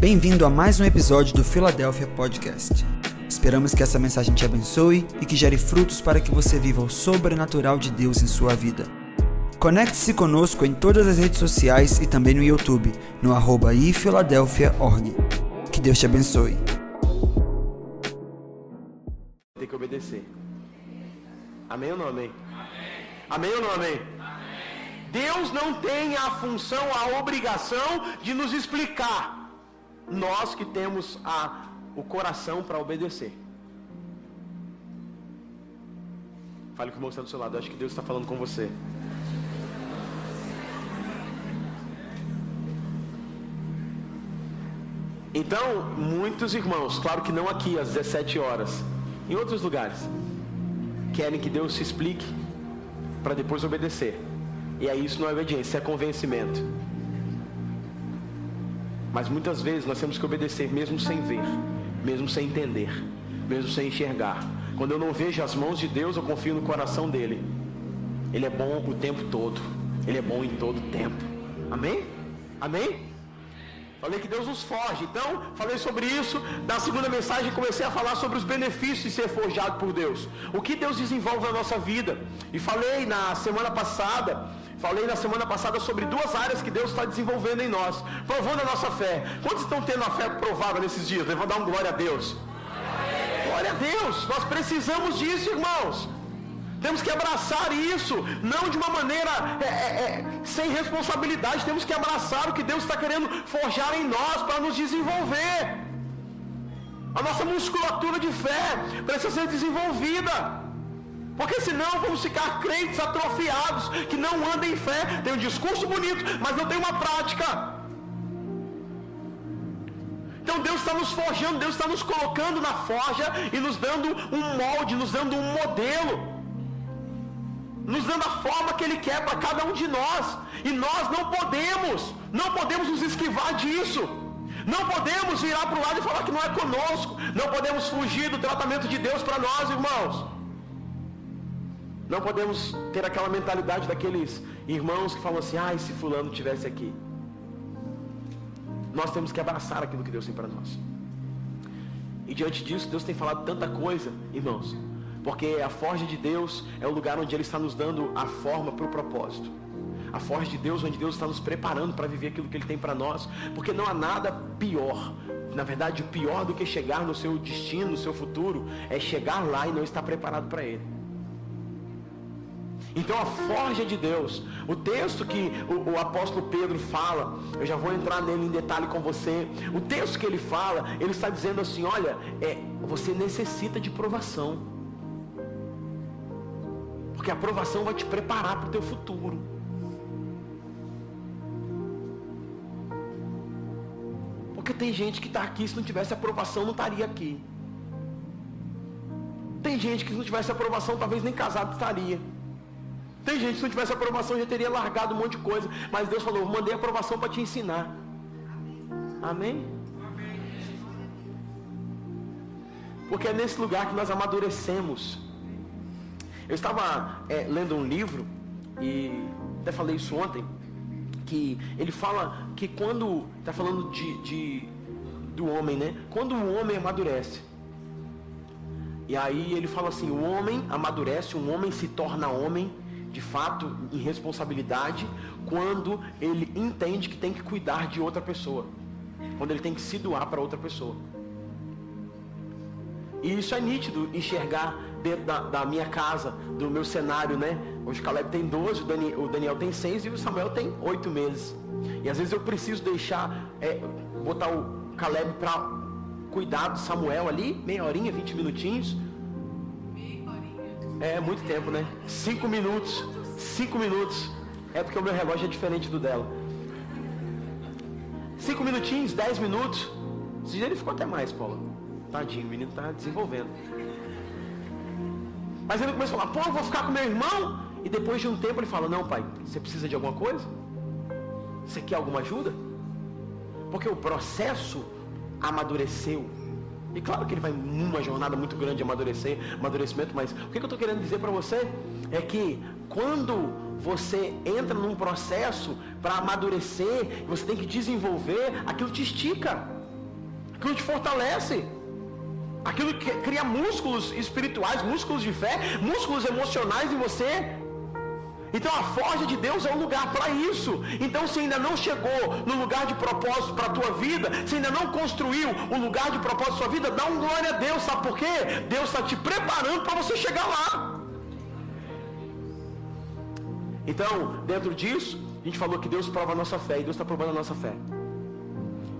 Bem-vindo a mais um episódio do Philadelphia Podcast. Esperamos que essa mensagem te abençoe e que gere frutos para que você viva o sobrenatural de Deus em sua vida. Conecte-se conosco em todas as redes sociais e também no YouTube, no arroba ifiladelphia.org. Que Deus te abençoe. Tem que obedecer. Amém ou não amém? Amém, ou não amém? Deus não tem a função, a obrigação de nos explicar. Nós que temos a, o coração para obedecer. Fale com o que está do seu lado. Eu acho que Deus está falando com você. Então, muitos irmãos, claro que não aqui às 17 horas, em outros lugares, querem que Deus se explique para depois obedecer. E aí isso não é obediência, é convencimento. Mas muitas vezes nós temos que obedecer mesmo sem ver, mesmo sem entender, mesmo sem enxergar. Quando eu não vejo as mãos de Deus, eu confio no coração dele. Ele é bom o tempo todo. Ele é bom em todo tempo. Amém? Amém? Falei que Deus nos foge. Então, falei sobre isso. Da segunda mensagem, comecei a falar sobre os benefícios de ser forjado por Deus. O que Deus desenvolve na nossa vida. E falei na semana passada, falei na semana passada sobre duas áreas que Deus está desenvolvendo em nós, provando a nossa fé. Quantos estão tendo a fé provada nesses dias? Vou dar um glória a Deus. Glória a Deus. Nós precisamos disso, irmãos. Temos que abraçar isso, não de uma maneira é, é, é, sem responsabilidade. Temos que abraçar o que Deus está querendo forjar em nós para nos desenvolver. A nossa musculatura de fé precisa ser desenvolvida. Porque senão vamos ficar crentes atrofiados, que não andam em fé, tem um discurso bonito, mas não tem uma prática. Então Deus está nos forjando, Deus está nos colocando na forja e nos dando um molde, nos dando um modelo nos dando a forma que Ele quer para cada um de nós. E nós não podemos, não podemos nos esquivar disso. Não podemos virar para o lado e falar que não é conosco. Não podemos fugir do tratamento de Deus para nós, irmãos. Não podemos ter aquela mentalidade daqueles irmãos que falam assim: ah, se fulano tivesse aqui. Nós temos que abraçar aquilo que Deus tem para nós. E diante disso, Deus tem falado tanta coisa, irmãos. Porque a forja de Deus é o lugar onde Ele está nos dando a forma para o propósito. A forja de Deus, onde Deus está nos preparando para viver aquilo que Ele tem para nós. Porque não há nada pior. Na verdade, o pior do que chegar no seu destino, no seu futuro, é chegar lá e não estar preparado para Ele. Então a forja de Deus, o texto que o, o, apóstolo Pedro fala, eu já vou entrar nele em detalhe com você. O texto que ele fala, ele está dizendo assim: olha, é, você necessita de provação. Porque a aprovação vai te preparar para o teu futuro. Porque tem gente que está aqui, se não tivesse aprovação, não estaria aqui. Tem gente que se não tivesse aprovação, talvez nem casado estaria. Tem gente se não tivesse aprovação, já teria largado um monte de coisa. Mas Deus falou, mandei aprovação para te ensinar. Amém? Porque é nesse lugar que nós amadurecemos. Eu estava é, lendo um livro, e até falei isso ontem, que ele fala que quando, está falando de, de, do homem, né? Quando o homem amadurece, e aí ele fala assim, o homem amadurece, um homem se torna homem, de fato, em responsabilidade, quando ele entende que tem que cuidar de outra pessoa. Quando ele tem que se doar para outra pessoa. E isso é nítido enxergar dentro da, da, minha casa, do meu cenário, né? Hoje o Caleb tem 12, o Daniel, o Daniel tem 6 e o Samuel tem 8 meses. E às vezes eu preciso deixar, é, botar o Caleb para cuidar do Samuel ali, meia horinha, 20 minutinhos. É muito tempo, né? 5 minutos. 5 minutos. É porque o meu relógio é diferente do dela. 5 minutinhos, 10 minutos. Esse dia ele ficou até mais, Paulo. Tadinho, o menino está desenvolvendo. Mas ele começa a falar, pô, eu vou ficar com meu irmão. E depois de um tempo ele fala, não pai, você precisa de alguma coisa? Você quer alguma ajuda? Porque o processo amadureceu. E claro que ele vai numa jornada muito grande de amadurecer, amadurecimento, mas o que eu estou querendo dizer para você é que quando você entra num processo para amadurecer, você tem que desenvolver, aquilo te estica. aquilo te fortalece. Aquilo que cria músculos espirituais, músculos de fé, músculos emocionais em você. Então a forja de Deus é um lugar para isso. Então se ainda não chegou no lugar de propósito para a tua vida, se ainda não construiu o lugar de propósito para sua vida, dá um glória a Deus, sabe por quê? Deus está te preparando para você chegar lá. Então, dentro disso, a gente falou que Deus prova a nossa fé e Deus está provando a nossa fé.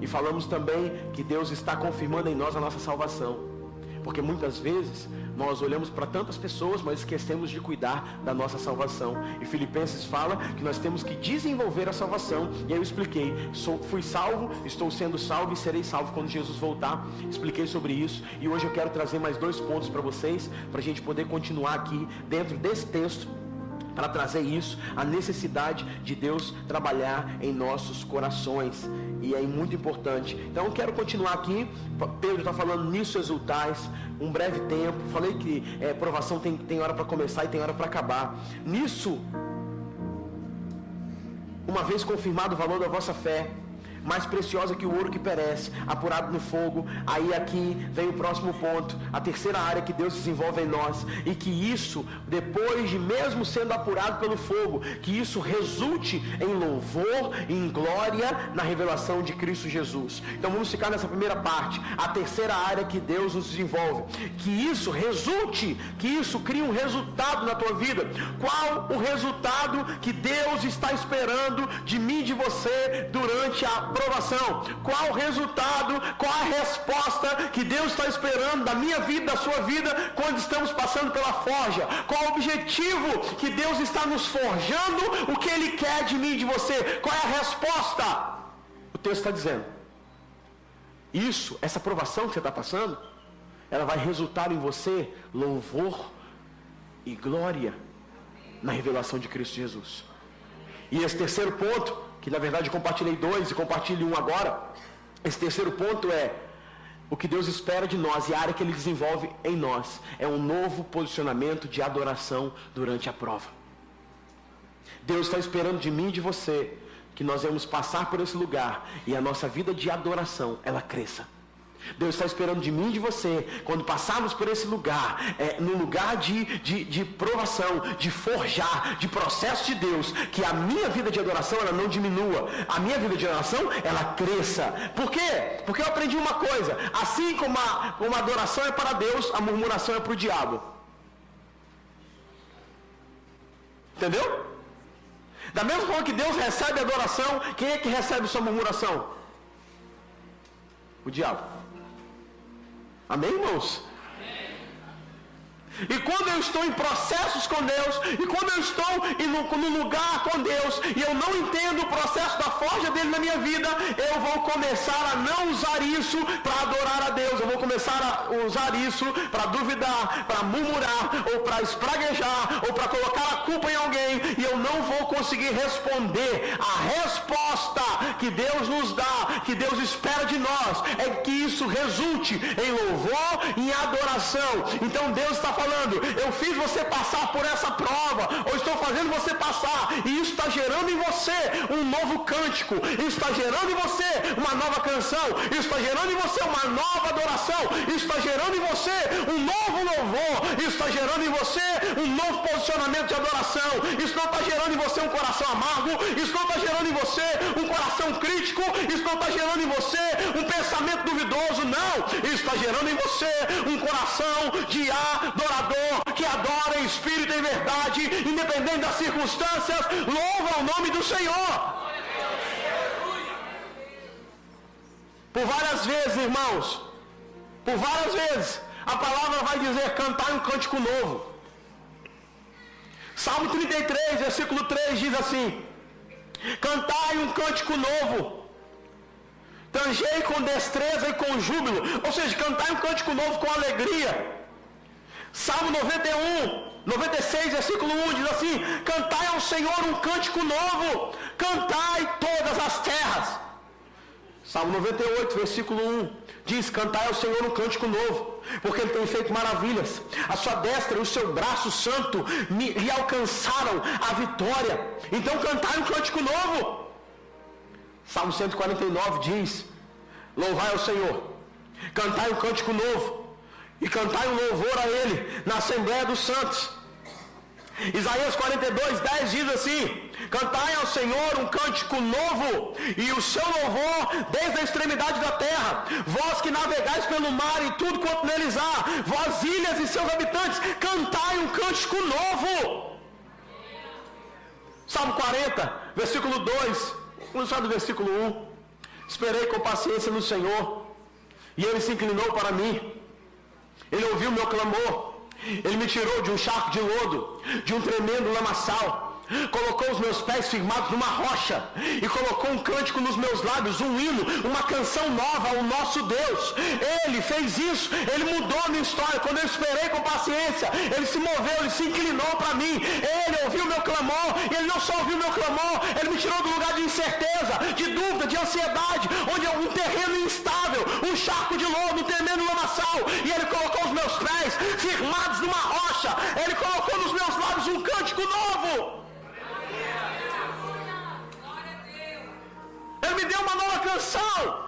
E falamos também que Deus está confirmando em nós a nossa salvação. Porque muitas vezes nós olhamos para tantas pessoas, mas esquecemos de cuidar da nossa salvação. E Filipenses fala que nós temos que desenvolver a salvação. E aí eu expliquei: sou, fui salvo, estou sendo salvo e serei salvo quando Jesus voltar. Expliquei sobre isso. E hoje eu quero trazer mais dois pontos para vocês, para a gente poder continuar aqui dentro desse texto para trazer isso, a necessidade de Deus trabalhar em nossos corações. E é muito importante. Então quero continuar aqui. Pedro está falando nisso exultais, um breve tempo. Falei que é, provação tem, tem hora para começar e tem hora para acabar. Nisso, uma vez confirmado o valor da vossa fé, mais preciosa que o ouro que perece, apurado no fogo. Aí aqui vem o próximo ponto, a terceira área que Deus desenvolve em nós, e que isso, depois de mesmo sendo apurado pelo fogo, que isso resulte em louvor e em glória na revelação de Cristo Jesus. Então vamos ficar nessa primeira parte, a terceira área que Deus nos desenvolve, que isso resulte, que isso crie um resultado na tua vida. Qual o resultado que Deus está esperando de mim e de você durante a aprovação? Qual o resultado, qual a resposta que Deus está esperando da minha vida, da sua vida, quando estamos passando pela forja? Qual o objetivo que Deus está nos forjando, o que Ele quer de mim e de você? Qual é a resposta? O texto está dizendo. Isso, essa aprovação que você está passando, ela vai resultar em você louvor e glória na revelação de Cristo Jesus. E esse terceiro ponto que na verdade compartilhei dois e compartilho um agora. Esse terceiro ponto é o que Deus espera de nós e a área que Ele desenvolve em nós é um novo posicionamento de adoração durante a prova. Deus está esperando de mim e de você que nós vamos passar por esse lugar e a nossa vida de adoração ela cresça. Deus está esperando de mim e de você, quando passarmos por esse lugar, é, no lugar de, de, de, provação, de forjar, de processo de Deus, que a minha vida de adoração ela não diminua, a minha vida de adoração ela cresça. Por quê? Porque eu aprendi uma coisa: assim como a, como a adoração é para Deus, a murmuração é para o diabo. Entendeu? Da mesma forma que Deus recebe a adoração, quem é que recebe sua murmuração? O diabo. Amém, irmãos? E quando eu estou em processos com Deus, e quando eu estou no, no lugar com Deus, e eu não entendo o processo da forja dele na minha vida, eu vou começar a não usar isso para adorar a Deus, eu vou começar a usar isso para duvidar, para murmurar, ou para espraguejar, ou para colocar a culpa em alguém, e eu não vou conseguir responder. A resposta que Deus nos dá, que Deus espera de nós, é que isso resulte em louvor e em adoração. Então Deus está falando falando, eu fiz você passar por essa prova, ou estou fazendo você passar, e isso está gerando em você um novo cântico, isso está gerando em você uma nova canção, isso está gerando em você uma nova adoração, isso está gerando em você um novo louvor, isso está gerando em você um novo posicionamento de adoração, isso não está gerando em você um coração amargo, isso não está gerando em você um coração crítico, isso não está gerando em você um pensamento duvidoso, não, isso está gerando em você um coração de adoração adorador que adora em espírito e em verdade, independente das circunstâncias, louva o nome do Senhor. Por várias vezes, irmãos, por várias vezes, a palavra vai dizer cantar um cântico novo. Salmo 33, versículo 3 diz assim: Cantai um cântico novo, tangei com destreza e com júbilo, ou seja, cantai um cântico novo com alegria. Salmo 91, 96, versículo 1 diz assim: Cantai ao Senhor um cântico novo, cantai todas as terras. Salmo 98, versículo 1 diz: Cantai ao Senhor um cântico novo, porque Ele tem feito maravilhas. A sua destra e o seu braço santo me, lhe alcançaram a vitória. Então cantai um cântico novo. Salmo 149 diz: Louvai ao Senhor Cantai um cântico novo. E cantai um louvor a Ele na Assembleia dos Santos. Isaías 42, 10 diz assim: Cantai ao Senhor um cântico novo, e o seu louvor desde a extremidade da terra. Vós que navegais pelo mar e tudo quanto neles há, vós ilhas e seus habitantes, cantai um cântico novo. Salmo 40, versículo 2, vamos falar do versículo 1. Esperei com paciência no Senhor, e ele se inclinou para mim. Ele ouviu meu clamor. Ele me tirou de um charco de lodo, de um tremendo lamaçal. Colocou os meus pés firmados numa rocha e colocou um cântico nos meus lábios, um hino, uma canção nova ao nosso Deus. Ele fez isso, ele mudou a minha história. Quando eu esperei com paciência, ele se moveu, ele se inclinou para mim. Ele ouviu meu clamor, e ele não só ouviu meu clamor, ele me tirou do lugar de incerteza, de dúvida, de ansiedade, onde é um terreno instável, um charco de lodo, um tremendo lamaçal, e ele colocou os meus pés firmados numa rocha. Ele colocou nos meus lábios um cântico novo. Ele me deu uma nova canção.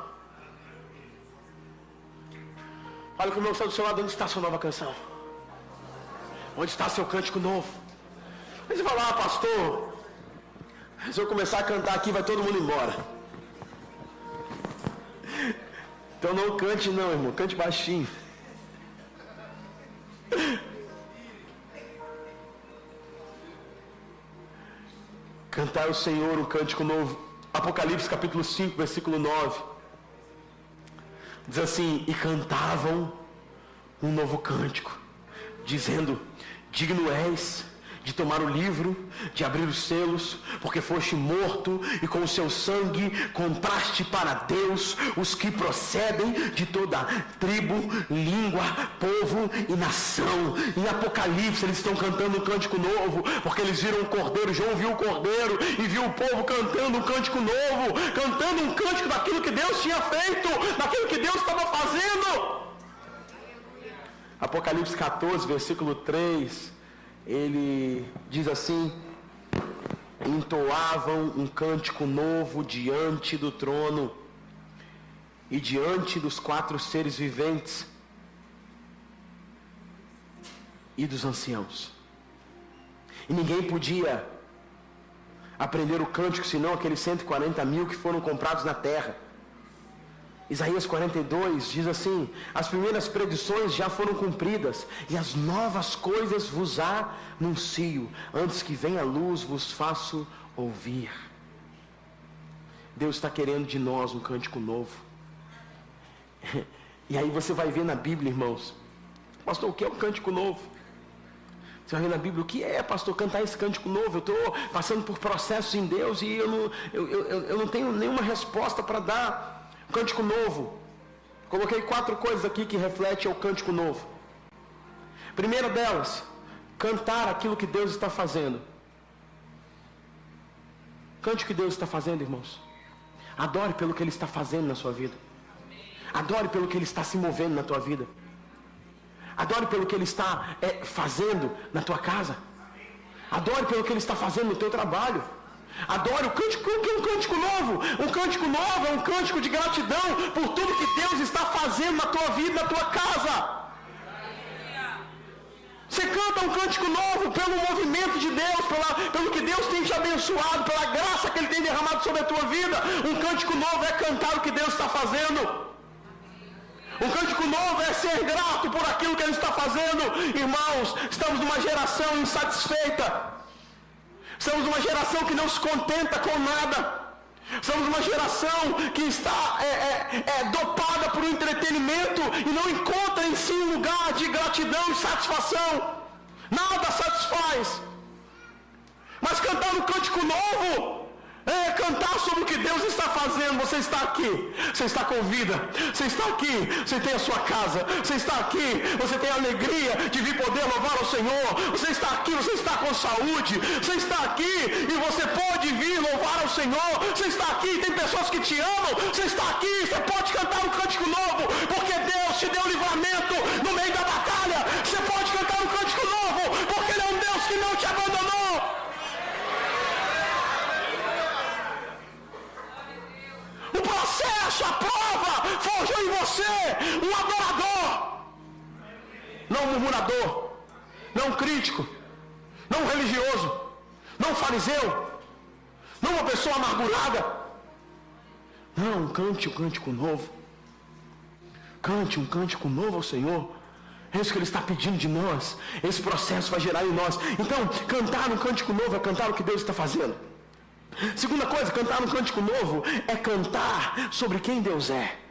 Olha como eu estou do seu lado, onde está a sua nova canção? Onde está seu cântico novo? Aí você fala, ah, pastor, se eu começar a cantar aqui, vai todo mundo embora. Então não cante não, irmão, cante baixinho. Cantar ao Senhor um cântico novo. Apocalipse capítulo 5, versículo 9. Diz assim: E cantavam um novo cântico, dizendo: Digno és de tomar o livro, de abrir os selos, porque foste morto e com o seu sangue compraste para Deus os que procedem de toda tribo, língua, povo e nação. Em Apocalipse eles estão cantando um cântico novo, porque eles viram o cordeiro, João viu o cordeiro e viu o povo cantando um cântico novo, cantando um cântico daquilo que Deus tinha feito, daquilo que Deus estava fazendo. Apocalipse 14, versículo 3 ele diz assim: entoavam um cântico novo diante do trono e diante dos quatro seres viventes e dos anciãos. E ninguém podia aprender o cântico senão aqueles 140 mil que foram comprados na terra. Isaías 42 diz assim: As primeiras predições já foram cumpridas, e as novas coisas vos anuncio. Antes que venha a luz, vos faço ouvir. Deus está querendo de nós um cântico novo. E aí você vai ver na Bíblia, irmãos, pastor, o que é um cântico novo? Você vai ver na Bíblia o que é, pastor, cantar esse cântico novo. Eu estou passando por processos em Deus e eu não, eu, eu, eu não tenho nenhuma resposta para dar. Cântico novo. Coloquei quatro coisas aqui que refletem o cântico novo. Primeira delas, cantar aquilo que Deus está fazendo. Cante o que Deus está fazendo, irmãos. Adore pelo que Ele está fazendo na sua vida. Adore pelo que Ele está se movendo na tua vida. Adore pelo que Ele está é, fazendo na tua casa. Adore pelo que Ele está fazendo no teu trabalho. Adore o cântico, que é um cântico novo. Um cântico novo é um cântico de gratidão por tudo que Deus está fazendo na tua vida, na tua casa. Você canta um cântico novo pelo movimento de Deus, pela, pelo que Deus tem te abençoado, pela graça que Ele tem derramado sobre a tua vida. Um cântico novo é cantar o que Deus está fazendo. Um cântico novo é ser grato por aquilo que Ele está fazendo. Irmãos, estamos numa geração insatisfeita. Somos uma geração que não se contenta com nada. Somos uma geração que está é, é, é, dopada por entretenimento e não encontra em si um lugar de gratidão e satisfação. Nada satisfaz. Mas cantar um cântico novo é cantar sobre o que Deus está fazendo. Você está aqui, você está com vida, você está aqui, você tem a sua casa, você está aqui, você tem a alegria de vir poder louvar o Senhor. Você está aqui, você está com saúde, você está aqui e você pode vir louvar ao Senhor. Você está aqui, tem pessoas que te amam. Você está aqui, você pode cantar um cântico novo, porque Deus te deu livramento no meio da batalha. Você pode você um adorador, não murmurador, não crítico, não religioso, não fariseu, não uma pessoa amargurada. Não, cante um cântico novo. Cante um cântico novo ao Senhor. É isso que Ele está pedindo de nós. Esse processo vai gerar em nós. Então, cantar um cântico novo é cantar o que Deus está fazendo. Segunda coisa, cantar um cântico novo é cantar sobre quem Deus é.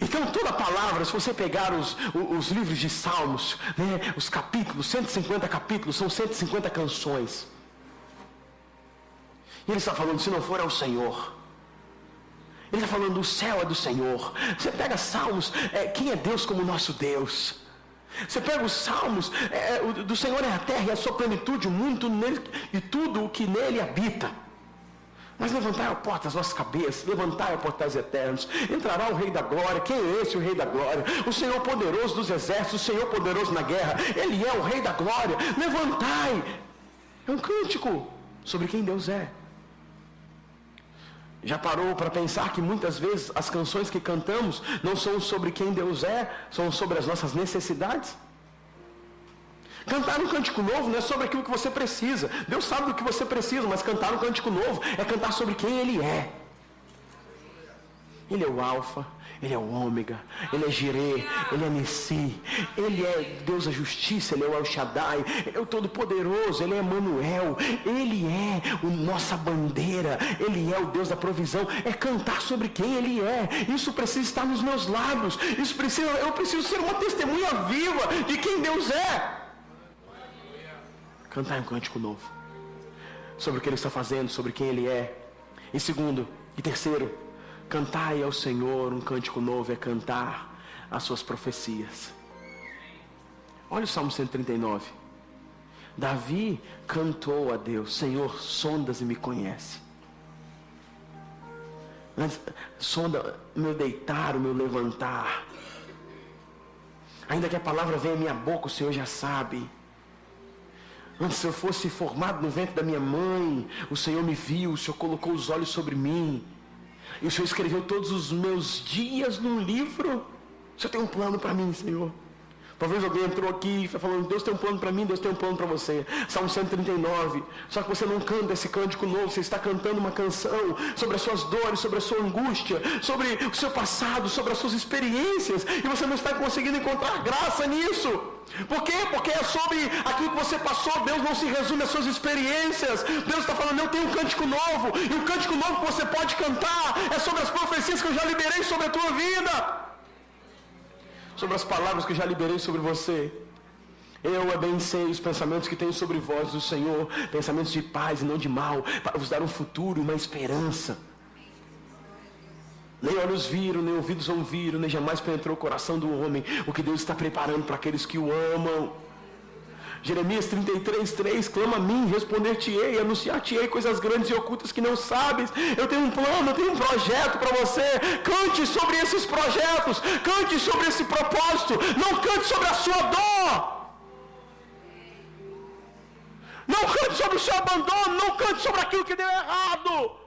Então, toda palavra, se você pegar os, os, livros de Salmos, né, os capítulos, 150 capítulos, são 150 canções. E ele está falando, se não for é o Senhor. Ele está falando, o céu é do Senhor. Você pega Salmos, é, quem é Deus como nosso Deus? Você pega os salmos, é, do Senhor é a terra e a sua plenitude, o mundo nele, e tudo o que nele habita. Mas levantai a porta as nossas cabeças, levantai a portas eternos, entrará o Rei da Glória. Quem é esse o Rei da Glória? O Senhor poderoso dos exércitos, o Senhor poderoso na guerra, Ele é o Rei da Glória. Levantai! É um cântico sobre quem Deus é. Já parou para pensar que muitas vezes as canções que cantamos não são sobre quem Deus é, são sobre as nossas necessidades? Cantar um cântico novo não é sobre aquilo que você precisa. Deus sabe do que você precisa, mas cantar um cântico novo é cantar sobre quem Ele é. Ele é o Alfa, Ele é o Ômega, Ele é Jirê, Ele é Nessi, Ele é Deus da justiça, Ele é o El Shaddai, Ele é o Todo-Poderoso, Ele é Emanuel, Ele é a nossa bandeira, Ele é o Deus da provisão. É cantar sobre quem Ele é. Isso precisa estar nos meus lábios. Isso precisa, eu preciso ser uma testemunha viva de quem Deus é. Cantar um cântico novo. Sobre o que Ele está fazendo, sobre quem Ele é. E segundo, e terceiro, Cantai ao Senhor um cântico novo é cantar as suas profecias. Olha o Salmo 139. Davi cantou a Deus: Senhor, sondas e me conhece. Sonda meu deitar, o meu levantar. Ainda que a palavra venha à minha boca, o Senhor já sabe. Antes eu fosse formado no ventre da minha mãe, o Senhor me viu, o Senhor colocou os olhos sobre mim. E o Senhor escreveu todos os meus dias num livro. O Senhor tem um plano para mim, Senhor. Talvez alguém entrou aqui e está falando, Deus tem um plano para mim, Deus tem um plano para você. Salmo 139. Só que você não canta esse cântico novo, você está cantando uma canção sobre as suas dores, sobre a sua angústia, sobre o seu passado, sobre as suas experiências. E você não está conseguindo encontrar graça nisso. Por quê? Porque é sobre aquilo que você passou. Deus não se resume às suas experiências. Deus está falando, eu tenho um cântico novo. E o cântico novo que você pode cantar é sobre as profecias que eu já liberei sobre a tua vida. Sobre as palavras que já liberei sobre você. Eu é bem sei os pensamentos que tenho sobre vós do Senhor, pensamentos de paz e não de mal, para vos dar um futuro uma esperança. Nem olhos viram, nem ouvidos ouviram, nem jamais penetrou o coração do homem o que Deus está preparando para aqueles que o amam. Jeremias 33, 3, clama a mim, responder-te-ei, anunciar-te-ei coisas grandes e ocultas que não sabes. Eu tenho um plano, eu tenho um projeto para você. Cante sobre esses projetos, cante sobre esse propósito, não cante sobre a sua dor. Não cante sobre o seu abandono, não cante sobre aquilo que deu errado.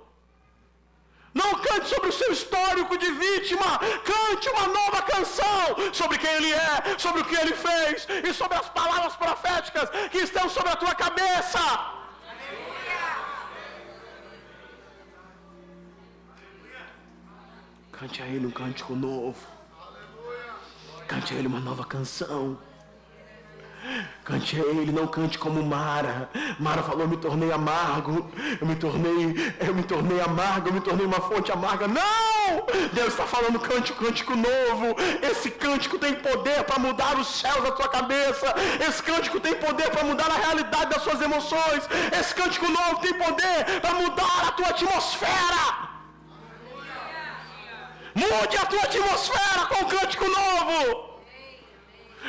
Não cante sobre o seu histórico de vítima. Cante uma nova canção sobre quem ele é, sobre o que ele fez e sobre as palavras proféticas que estão sobre a tua cabeça. Cante a ele um cântico novo. Cante a ele uma nova canção. Cante a ele, não cante como Mara. Mara falou: eu me tornei amargo, eu me tornei, eu me tornei amargo, eu me tornei uma fonte amarga. Não! Deus está falando cântico, cântico novo. Esse cântico tem poder para mudar os céus da tua cabeça. Esse cântico tem poder para mudar a realidade das suas emoções. Esse cântico novo tem poder para mudar a tua atmosfera. Mude a tua atmosfera com o cântico.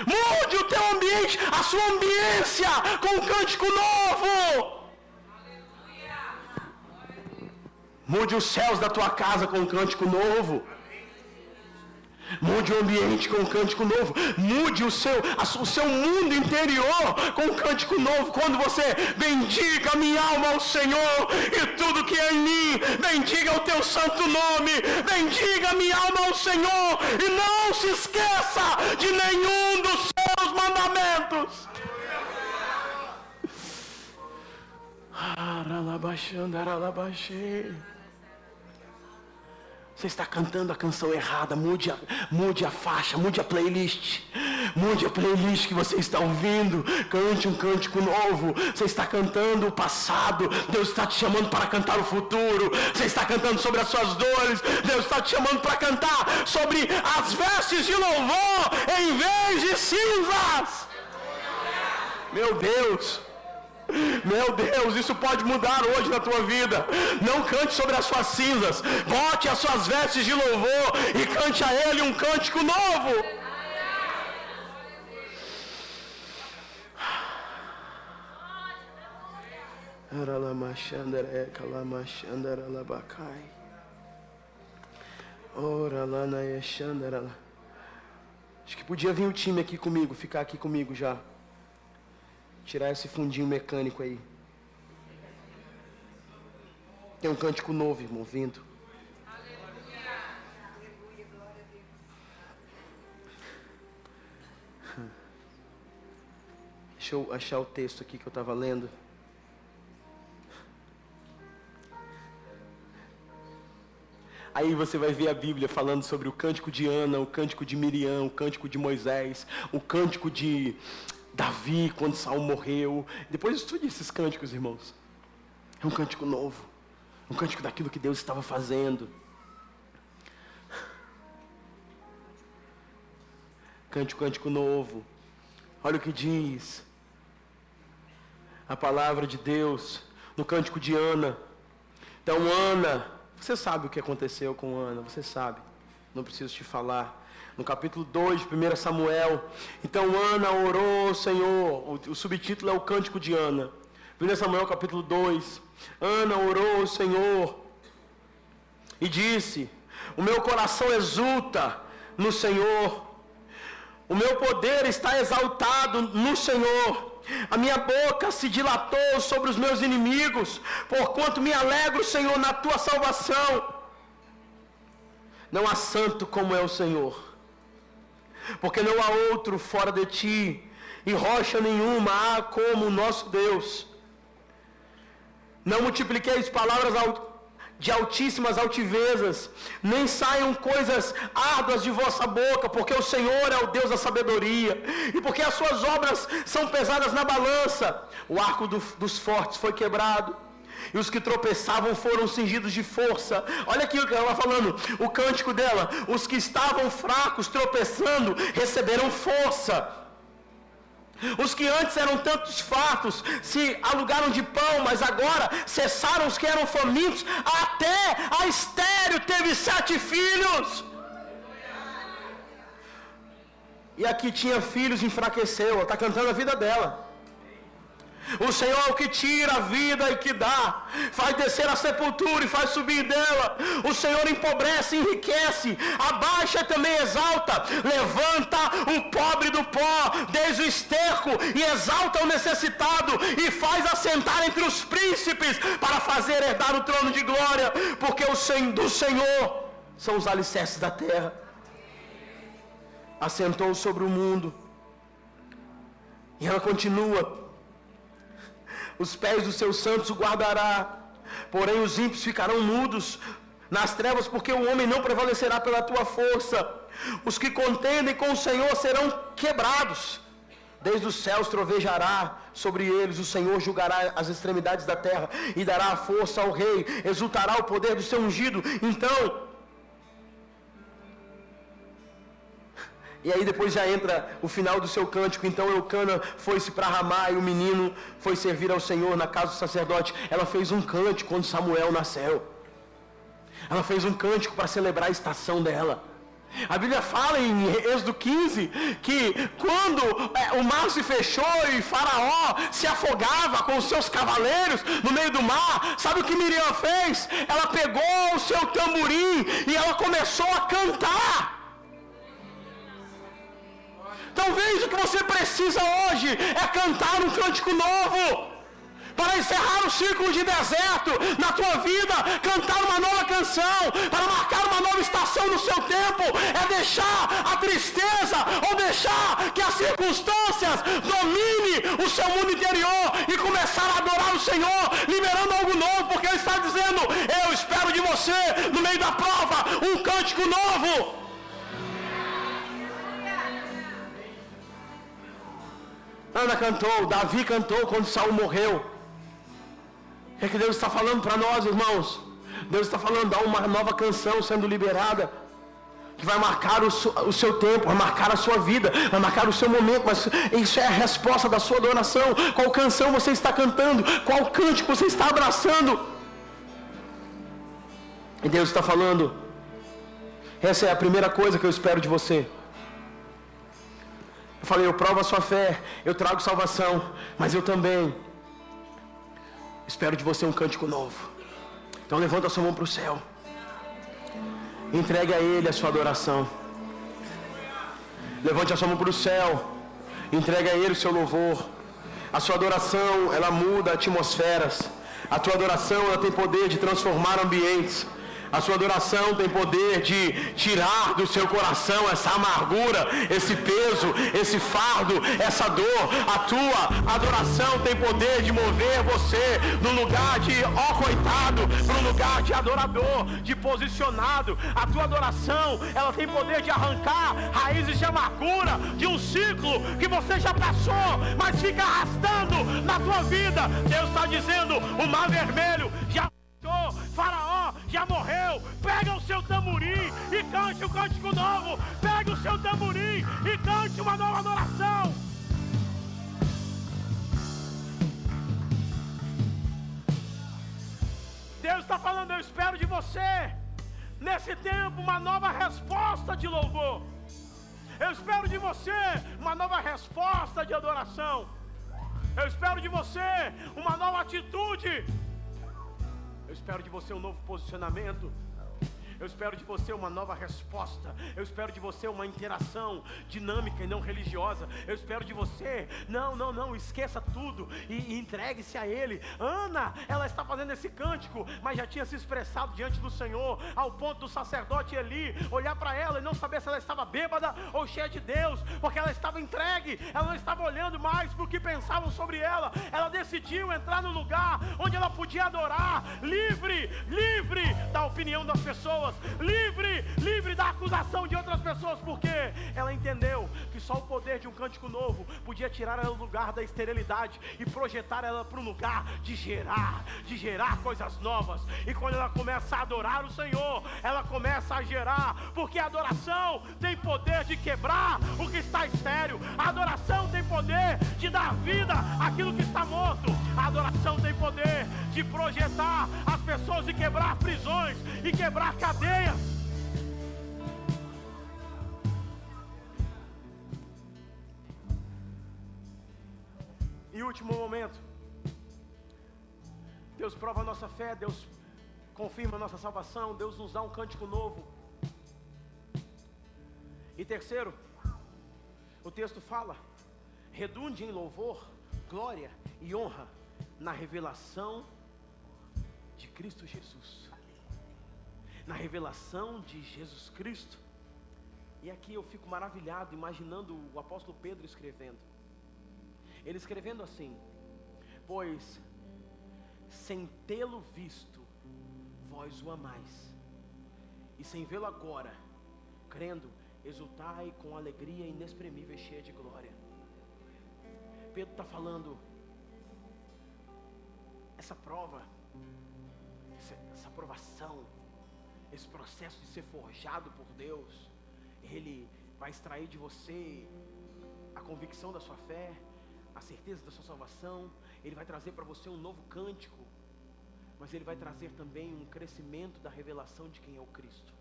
Mude o teu ambiente, a sua ambiência com um cântico novo. Mude os céus da tua casa com um cântico novo. Mude o ambiente com um cântico novo. Mude o seu, o seu mundo interior com um cântico novo. Quando você bendiga minha alma ao Senhor e tudo que é em mim, bendiga o teu santo nome, bendiga minha alma ao Senhor e não se esqueça de nenhum dos seus mandamentos. Aralabaxando, aralabaxei. Você está cantando a canção errada. Mude a, mude a faixa, mude a playlist. Mude a playlist que você está ouvindo. Cante um cântico novo. Você está cantando o passado. Deus está te chamando para cantar o futuro. Você está cantando sobre as suas dores. Deus está te chamando para cantar sobre as vestes de louvor em vez de cinzas. Meu Deus. Meu Deus, isso pode mudar hoje na tua vida. Não cante sobre as suas cinzas. Bote as suas vestes de louvor e cante a Ele um cântico novo. Acho que podia vir o time aqui comigo, ficar aqui comigo já. Tirar esse fundinho mecânico aí. Tem um cântico novo, irmão, vindo. Deixa eu achar o texto aqui que eu estava lendo. Aí você vai ver a Bíblia falando sobre o cântico de Ana, o cântico de Miriam, o cântico de Moisés, o cântico de Davi, quando Saul morreu. Depois estude esses cânticos, irmãos. É um cântico novo. Um cântico daquilo que Deus estava fazendo. Cântico, cântico novo. Olha o que diz a palavra de Deus no cântico de Ana. Então, Ana, você sabe o que aconteceu com Ana, você sabe. Não preciso te falar no capítulo 2 de 1 Samuel. Então Ana orou, Senhor, o, o subtítulo é o Cântico de Ana. 1 Samuel capítulo 2. Ana orou, Senhor, e disse: O meu coração exulta no Senhor, o meu poder está exaltado no Senhor. A minha boca se dilatou sobre os meus inimigos, porquanto me alegro, Senhor, na tua salvação. Não há santo como é o Senhor porque não há outro fora de ti, e rocha nenhuma há como o nosso Deus. Não multipliqueis palavras de altíssimas altivezas, nem saiam coisas árduas de vossa boca, porque o Senhor é o Deus da sabedoria, e porque as suas obras são pesadas na balança. O arco do, dos fortes foi quebrado e os que tropeçavam foram cingidos de força. Olha aqui o que ela falando, o cântico dela: os que estavam fracos, tropeçando, receberam força. Os que antes eram tantos fatos se alugaram de pão, mas agora cessaram os que eram famintos. Até a estéreo teve sete filhos. E aqui tinha filhos, enfraqueceu. Está cantando a vida dela. O Senhor é o que tira a vida e que dá, faz descer a sepultura e faz subir dela. O Senhor empobrece enriquece, abaixa e também exalta, levanta o pobre do pó, desde o esterco e exalta o necessitado e faz assentar entre os príncipes para fazer herdar o trono de glória, porque o do Senhor são os alicerces da terra. Assentou sobre o mundo. E ela continua os pés dos seus santos o guardará. Porém, os ímpios ficarão mudos nas trevas, porque o homem não prevalecerá pela tua força. Os que contendem com o Senhor serão quebrados. Desde os céus trovejará sobre eles, o Senhor julgará as extremidades da terra e dará força ao rei, exultará o poder do seu ungido. Então, E aí depois já entra o final do seu cântico. Então Eucana foi-se para Ramá e o menino foi servir ao Senhor na casa do sacerdote. Ela fez um cântico quando Samuel nasceu. Ela fez um cântico para celebrar a estação dela. A Bíblia fala em Êxodo 15 que quando é, o mar se fechou e Faraó se afogava com os seus cavaleiros no meio do mar, sabe o que Miriam fez? Ela pegou o seu tamborim e ela começou a cantar. Talvez o que você precisa hoje é cantar um cântico novo para encerrar o ciclo de deserto na tua vida, cantar uma nova canção, para marcar uma nova estação no seu tempo, é deixar a tristeza ou deixar que as circunstâncias domine o seu mundo interior e começar a adorar o Senhor, liberando algo novo, porque Ele está dizendo: Eu espero de você, no meio da prova, um cântico novo. Ana cantou, Davi cantou quando Saul morreu. É que Deus está falando para nós, irmãos. Deus está falando, há uma nova canção sendo liberada. Que vai marcar o, o, seu tempo, vai marcar a sua vida, vai marcar o seu momento, mas isso é a resposta da sua adoração. Qual canção você está cantando? Qual cântico você está abraçando? E Deus está falando, essa é a primeira coisa que eu espero de você. Eu falei, eu provo a sua fé, eu trago salvação, mas eu também Espero de você um cântico novo. Então levanta a sua mão para o céu. Entregue a Ele a sua adoração. Levante a sua mão para o céu. Entregue a Ele o seu louvor. A sua adoração, ela muda atmosferas. A tua adoração, ela tem poder de transformar ambientes. A sua adoração tem poder de tirar do seu coração essa amargura, esse peso, esse fardo, essa dor. A tua adoração tem poder de mover você do lugar de ó coitado para o lugar de adorador, de posicionado. A tua adoração, ela tem poder de arrancar raízes de amargura de um ciclo que você já passou, mas fica arrastando na tua vida. Deus está dizendo: o mar vermelho já Faraó morreu. Pega o seu tamborim e cante um cântico novo. Pega o seu tamborim e cante uma nova adoração. Deus está falando, eu espero de você, nesse tempo, uma nova resposta de louvor. Eu espero de você uma nova resposta de adoração. Eu espero de você uma nova atitude espero de você um novo posicionamento. Eu espero de você uma nova resposta. Eu espero de você uma interação dinâmica e não religiosa. Eu espero de você, não, não, não, esqueça tudo e, e entregue-se a Ele. Ana, ela está fazendo esse cântico, mas já tinha se expressado diante do Senhor, ao ponto do sacerdote Eli olhar para ela e não saber se ela estava bêbada ou cheia de Deus, porque ela estava entregue, ela não estava olhando mais para o que pensavam sobre ela. Ela decidiu entrar no lugar onde ela podia adorar, livre, livre da opinião das pessoas pessoas, livre, livre da acusação de outras pessoas, porque ela entendeu que só o poder de um cântico novo podia tirar ela do lugar da esterilidade e projetar ela para um lugar de gerar, de gerar coisas novas. E quando ela começa a adorar o Senhor, ela começa a gerar, porque a adoração tem poder de quebrar o que está estéreo, a adoração tem poder de dar vida àquilo que está morto, a adoração tem poder de projetar as pessoas e quebrar prisões e quebrar cadeias Em último momento, Deus prova a nossa fé, Deus confirma a nossa salvação, Deus nos dá um cântico novo. E terceiro, o texto fala: redunde em louvor, glória e honra na revelação de Cristo Jesus na revelação de Jesus Cristo. E aqui eu fico maravilhado, imaginando o apóstolo Pedro escrevendo. Ele escrevendo assim: Pois, sem tê-lo visto, vós o amais, e sem vê-lo agora, crendo, exultai com alegria inexprimível e cheia de glória. Pedro está falando, essa prova, essa, essa aprovação, esse processo de ser forjado por Deus, Ele vai extrair de você a convicção da sua fé, a certeza da sua salvação, Ele vai trazer para você um novo cântico, mas Ele vai trazer também um crescimento da revelação de quem é o Cristo.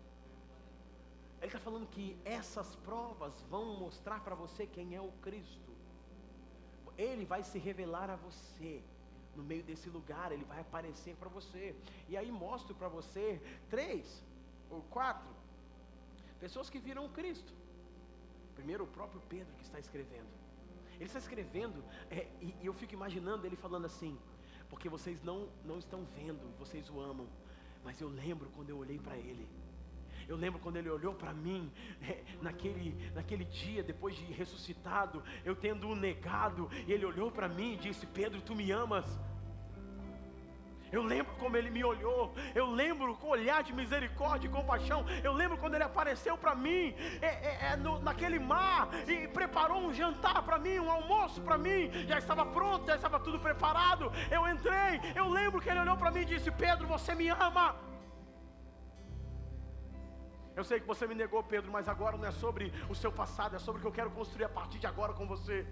Ele está falando que essas provas vão mostrar para você quem é o Cristo. Ele vai se revelar a você no meio desse lugar, ele vai aparecer para você. E aí mostro para você três ou quatro pessoas que viram Cristo. Primeiro, o próprio Pedro que está escrevendo. Ele está escrevendo, é, e, e eu fico imaginando ele falando assim: porque vocês não, não estão vendo, vocês o amam, mas eu lembro quando eu olhei para ele. Eu lembro quando ele olhou para mim, é, naquele, naquele dia, depois de ressuscitado, eu tendo o negado, e ele olhou para mim e disse: Pedro, tu me amas. Eu lembro como ele me olhou. Eu lembro com olhar de misericórdia e compaixão. Eu lembro quando ele apareceu para mim é, é, é no, naquele mar e preparou um jantar para mim, um almoço para mim. Já estava pronto, já estava tudo preparado. Eu entrei. Eu lembro que ele olhou para mim e disse: Pedro, você me ama. Eu sei que você me negou, Pedro, mas agora não é sobre o seu passado, é sobre o que eu quero construir a partir de agora com você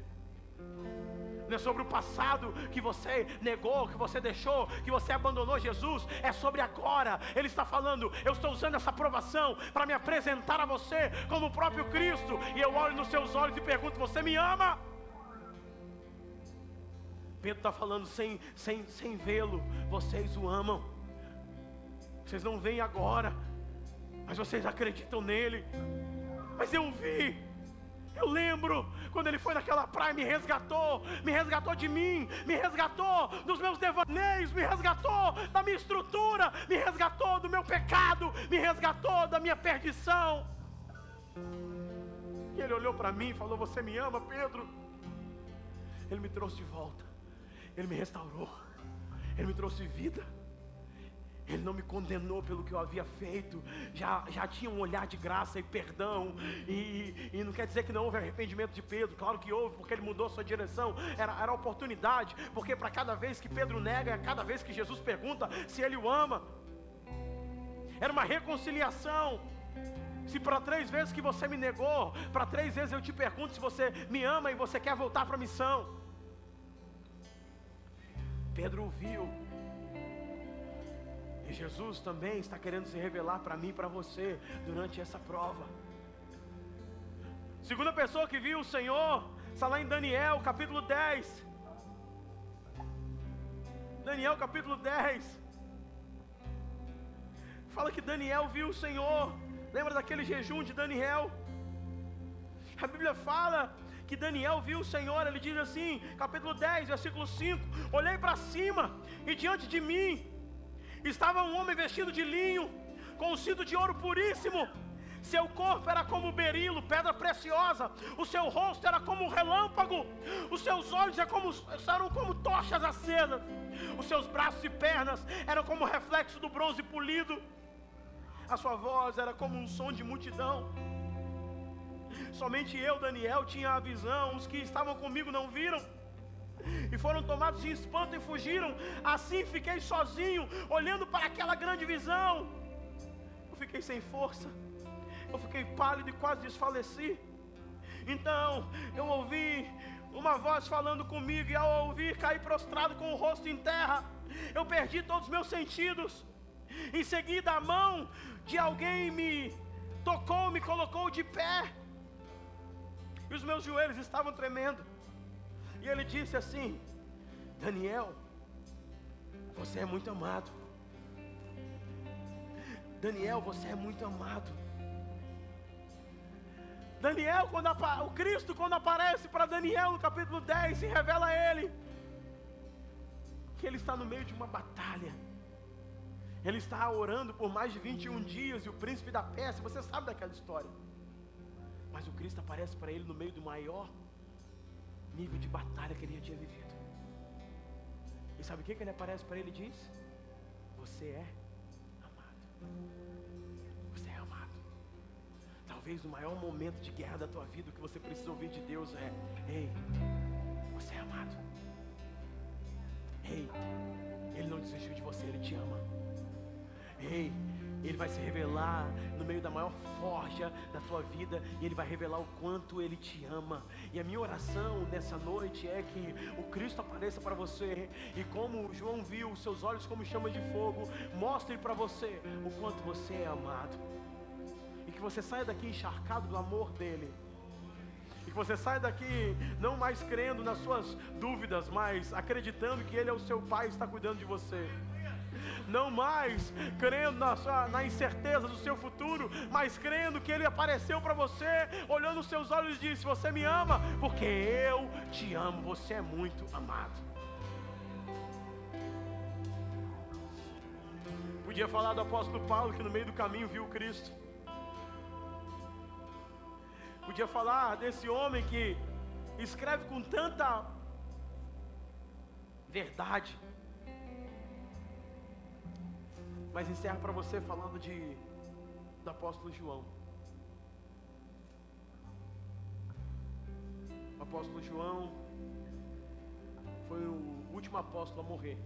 não é sobre o passado que você negou, que você deixou, que você abandonou Jesus, é sobre agora. Ele está falando: eu estou usando essa aprovação para me apresentar a você como o próprio Cristo, e eu olho nos seus olhos e pergunto: Você me ama? Pedro está falando sem, sem, sem vê-lo, vocês o amam, vocês não veem agora, mas vocês acreditam nele. Mas eu vi, eu lembro quando ele foi naquela praia, me resgatou, me resgatou de mim, me resgatou dos meus devaneios, me resgatou da minha estrutura, me resgatou do meu pecado, me resgatou da minha perdição. E ele olhou para mim e falou: Você me ama, Pedro? Ele me trouxe de volta, ele me restaurou, ele me trouxe vida. Ele não me condenou pelo que eu havia feito, já, já tinha um olhar de graça e perdão, e, e não quer dizer que não houve arrependimento de Pedro, claro que houve, porque ele mudou sua direção, era, era oportunidade, porque para cada vez que Pedro nega, cada vez que Jesus pergunta se ele o ama, era uma reconciliação. Se para três vezes que você me negou, para três vezes eu te pergunto se você me ama e você quer voltar para a missão. Pedro ouviu e Jesus também está querendo se revelar para mim e para você durante essa prova. Segunda pessoa que viu o Senhor, está lá em Daniel capítulo 10. Daniel capítulo 10. Fala que Daniel viu o Senhor. Lembra daquele jejum de Daniel? A Bíblia fala que Daniel viu o Senhor, ele diz assim, capítulo 10, versículo 5: Olhei para cima e diante de mim Estava um homem vestido de linho, com um cinto de ouro puríssimo. Seu corpo era como berilo, pedra preciosa. O seu rosto era como um relâmpago. Os seus olhos eram como, eram como tochas acesas. Os seus braços e pernas eram como reflexo do bronze polido. A sua voz era como um som de multidão. Somente eu, Daniel, tinha a visão. Os que estavam comigo não viram e foram tomados de espanto e fugiram. Assim fiquei sozinho, olhando para aquela grande visão. Eu fiquei sem força, eu fiquei pálido e quase desfaleci. Então eu ouvi uma voz falando comigo, e ao ouvir, caí prostrado com o rosto em terra. Eu perdi todos os meus sentidos. Em seguida, a mão de alguém me tocou, me colocou de pé, e os meus joelhos estavam tremendo. E ele disse assim: Daniel, você é muito amado. Daniel, você é muito amado. Daniel, quando o Cristo, quando aparece para Daniel no capítulo 10, se revela a ele que ele está no meio de uma batalha. Ele está orando por mais de 21 dias e o príncipe da Pérsia, você sabe daquela história. Mas o Cristo aparece para ele no meio do maior nível de batalha que ele já tinha vivido. E sabe o que, que ele aparece para ele e diz? Você é amado. Você é amado. Talvez o maior momento de guerra da tua vida, o que você precisa ouvir de Deus é: Ei, você é amado. Ei, Ele não desistiu de você, Ele te ama. Ei, ele vai se revelar no meio da maior forja da tua vida e Ele vai revelar o quanto Ele te ama. E a minha oração nessa noite é que o Cristo apareça para você e como João viu seus olhos como chamas de fogo, mostre para você o quanto você é amado. E que você saia daqui encharcado do amor dele. E que você saia daqui não mais crendo nas suas dúvidas, mas acreditando que Ele é o seu Pai e está cuidando de você não mais crendo na, sua, na incerteza do seu futuro, mas crendo que Ele apareceu para você, olhando os seus olhos e disse: Você me ama, porque eu te amo, você é muito amado. Podia falar do apóstolo Paulo que no meio do caminho viu Cristo. Podia falar desse homem que escreve com tanta verdade. Mas encerra para você falando de do apóstolo João. O apóstolo João foi o último apóstolo a morrer.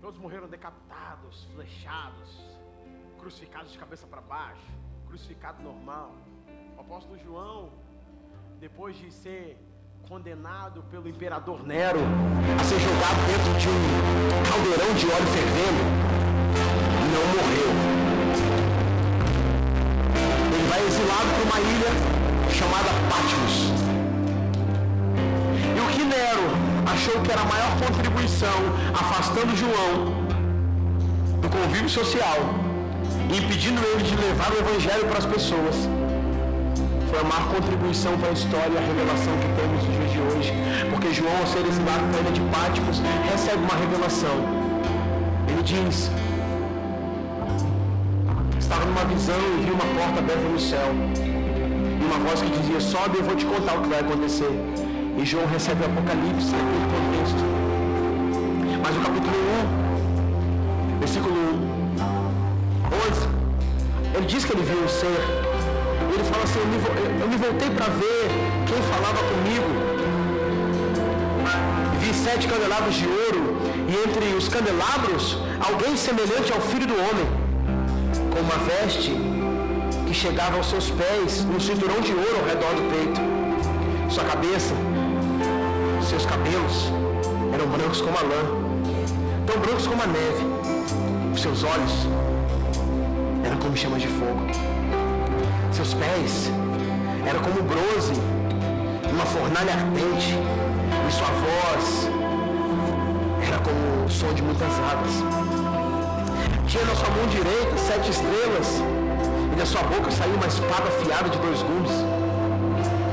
Todos morreram decapitados, flechados, crucificados de cabeça para baixo, crucificado normal. O apóstolo João, depois de ser condenado pelo imperador Nero a ser jogado dentro de um caldeirão de óleo fervendo, não morreu. Ele vai exilado para uma ilha chamada Patmos. E o que Nero achou que era a maior contribuição, afastando João do convívio social, impedindo ele de levar o evangelho para as pessoas foi a maior contribuição para a história e a revelação que temos nos dias de hoje. Porque João, ao ser exilado para a ilha de Pátimos, recebe uma revelação. Ele diz: Estava numa visão e vi uma porta aberta no céu. E uma voz que dizia: Sobe, eu vou te contar o que vai acontecer. E João recebe o Apocalipse naquele contexto. Mas o capítulo 1, versículo 1, 11, ele diz que ele viu o ser ele fala assim: eu me, eu me voltei para ver quem falava comigo. Vi sete candelabros de ouro, e entre os candelabros, alguém semelhante ao filho do homem, com uma veste que chegava aos seus pés, um cinturão de ouro ao redor do peito. Sua cabeça, seus cabelos eram brancos como a lã, tão brancos como a neve. Os seus olhos eram como chamas de fogo. Seus pés eram como bronze, uma fornalha ardente, e sua voz era como o som de muitas águas. Tinha na sua mão direita sete estrelas, e da sua boca saiu uma espada afiada de dois gumes.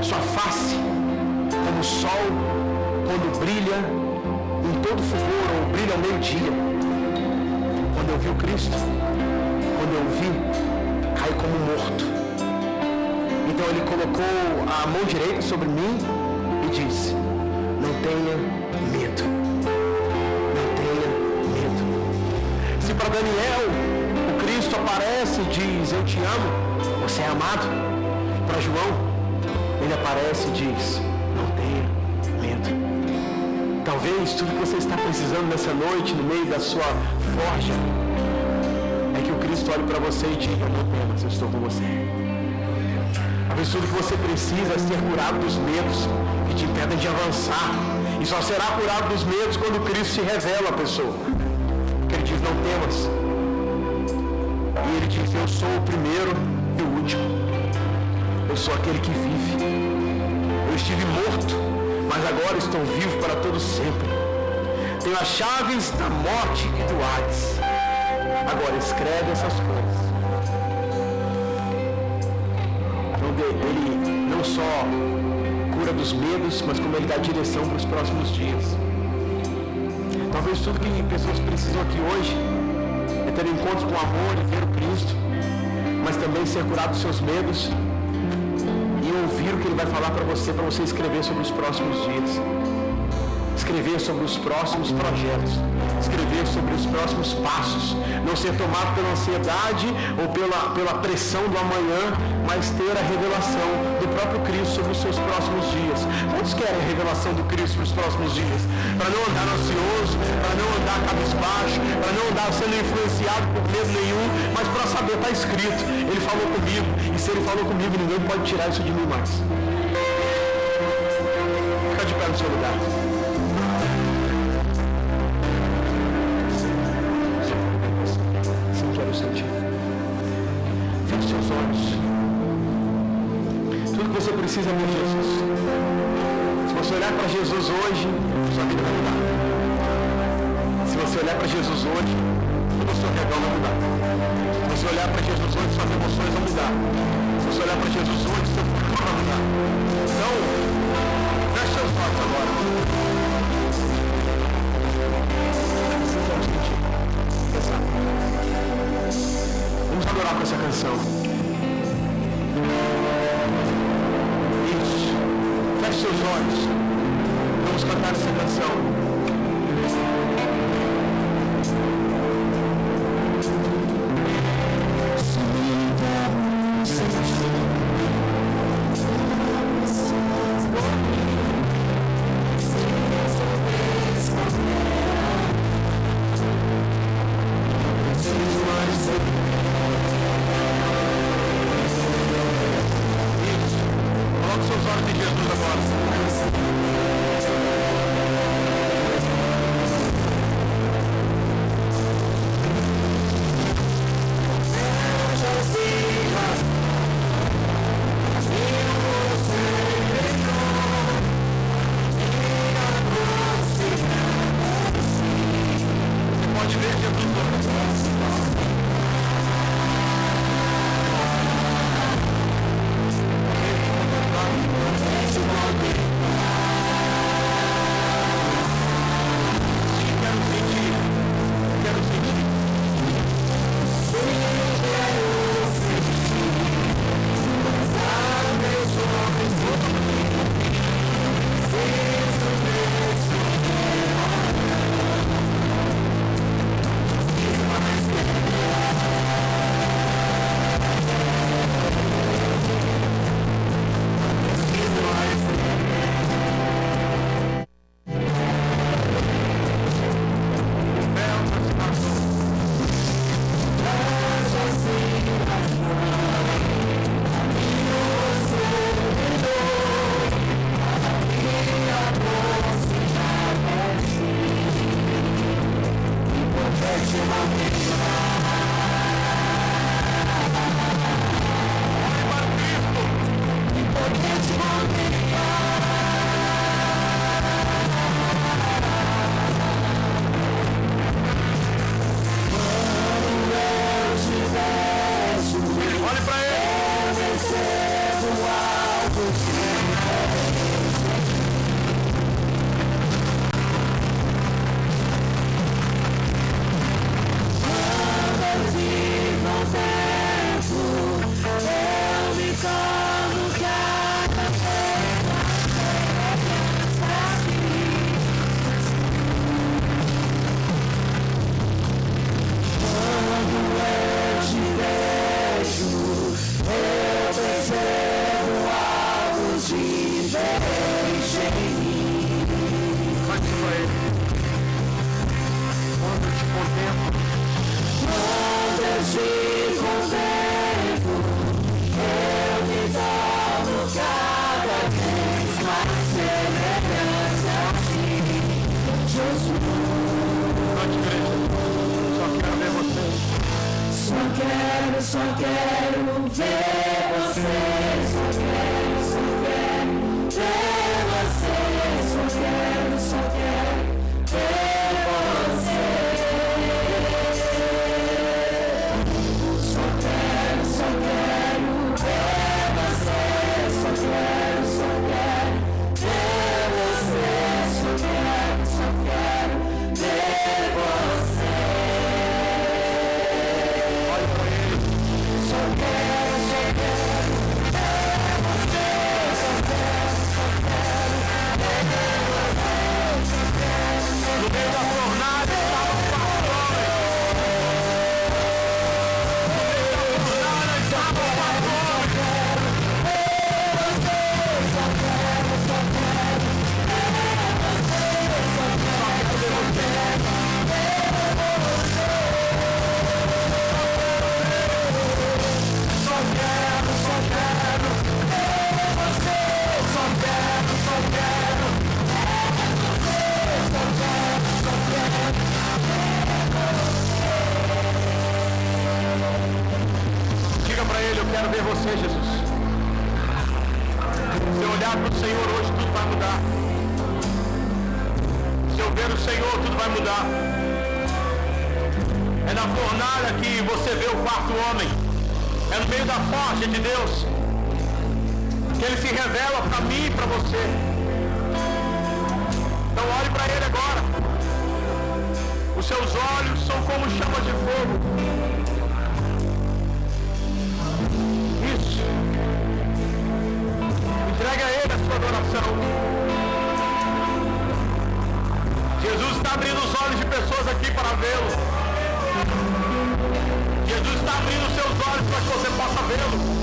Sua face, como o sol, quando brilha em todo fulgor, ou brilha ao meio-dia. Quando eu vi o Cristo, quando eu vi, caí como morto. Então ele colocou a mão direita sobre mim e disse: Não tenha medo. Não tenha medo. Se para Daniel o Cristo aparece e diz: Eu te amo, você é amado. Para João, ele aparece e diz: Não tenha medo. Talvez tudo que você está precisando nessa noite, no meio da sua forja, é que o Cristo olhe para você e diga: Não temas, eu estou com você. Tudo que você precisa ser curado dos medos que te impedem de avançar. E só será curado dos medos quando Cristo se revela à pessoa. Porque ele diz, não temas. E ele diz, eu sou o primeiro e o último. Eu sou aquele que vive. Eu estive morto, mas agora estou vivo para todo sempre. Tenho as chaves da morte e do Hades. Agora escreve essas coisas só cura dos medos, mas como ele dá direção para os próximos dias. Talvez tudo que pessoas precisam aqui hoje é ter encontros com amor e ver o Cristo, mas também ser curado dos seus medos e ouvir o que ele vai falar para você, para você escrever sobre os próximos dias. Escrever sobre os próximos projetos, escrever sobre os próximos passos, não ser tomado pela ansiedade ou pela, pela pressão do amanhã, mas ter a revelação próprio Cristo sobre os seus próximos dias. Quantos querem a revelação do Cristo para os próximos dias? Para não andar ansioso, para não andar cabisbaixo, para não andar sendo influenciado por medo nenhum, mas para saber, está escrito, ele falou comigo, e se ele falou comigo, ninguém pode tirar isso de mim mais. Fica de pé no seu lugar. Jesus. Se você olhar para Jesus hoje, sua vida vai mudar. você olhar para Jesus hoje, o seu redor vai mudar. Se você olhar para Jesus hoje, suas emoções vão mudar. Se você olhar para Jesus hoje, seu futuro vai mudar. Então, feche seus olhos agora. Vamos adorar com essa canção. Olhos. Vamos cantar essa canção. quero ver você, Jesus. Se eu olhar para o Senhor hoje, tudo vai mudar. Se eu ver o Senhor, tudo vai mudar. É na fornalha que você vê o quarto homem. É no meio da forja de Deus. Que ele se revela para mim e para você. Então olhe para ele agora. Os seus olhos são como chamas de fogo. Adoração. Jesus está abrindo os olhos de pessoas aqui para vê-lo. Jesus está abrindo os seus olhos para que você possa vê-lo.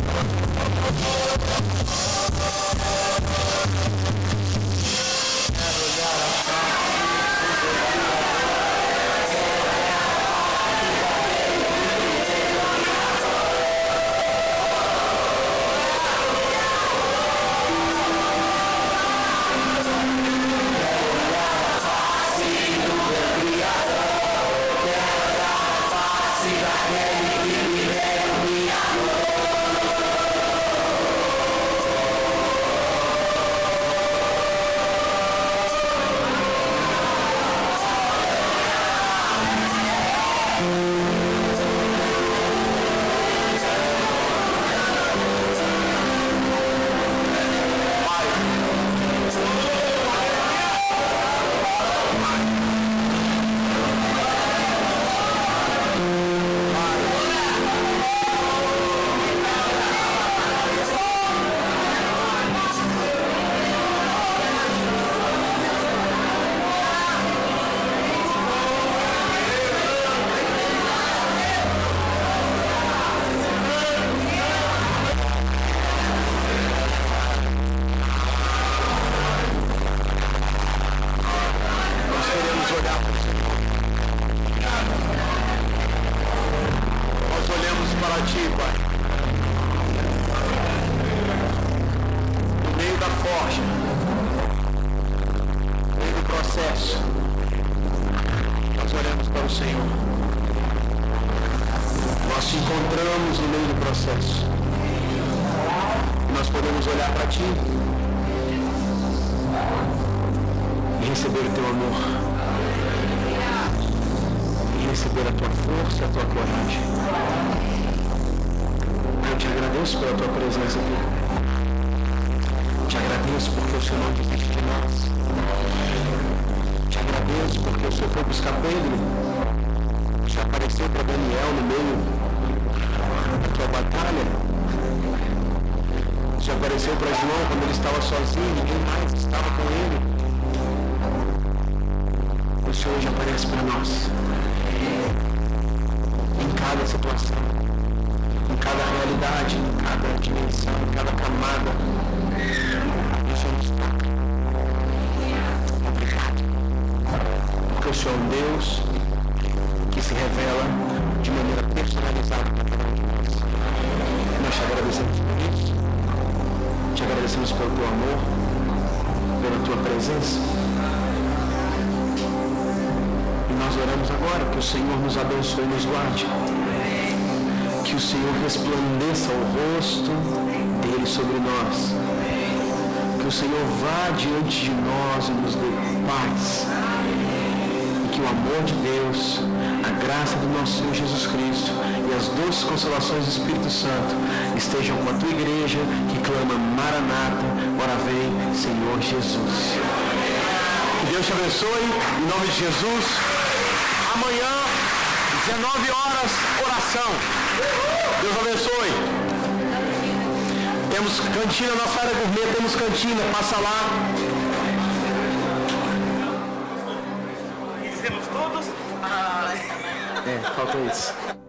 I'm sorry. estamos no meio do processo. Nós podemos olhar para ti e receber o teu amor. E receber a tua força, a tua coragem. Eu te agradeço pela tua presença aqui. Te agradeço porque o Senhor desiste de nós. Te agradeço porque o Senhor foi buscar Pedro. Te apareceu para Daniel no meio que é a batalha, já apareceu para João quando ele estava sozinho, ninguém mais estava com ele. O Senhor já aparece para nós. Em cada situação, em cada realidade, em cada dimensão, em cada camada, o Senhor nos. Obrigado. Porque o Senhor é um Deus que se revela de maneira personalizada pelo teu amor, pela tua presença. E nós oramos agora que o Senhor nos abençoe e nos guarde. Que o Senhor resplandeça o rosto dele sobre nós. Que o Senhor vá diante de nós e nos dê paz. E que o amor de Deus, a graça do nosso Senhor Jesus Cristo e as doces consolações do Espírito Santo estejam com a tua igreja que clama Maranata, ora vem, Senhor Jesus. Que Deus te abençoe, em nome de Jesus. Amanhã, 19 horas, oração. Deus abençoe. Temos cantina, nossa área gourmet, temos cantina, passa lá. Ah. É, falta isso.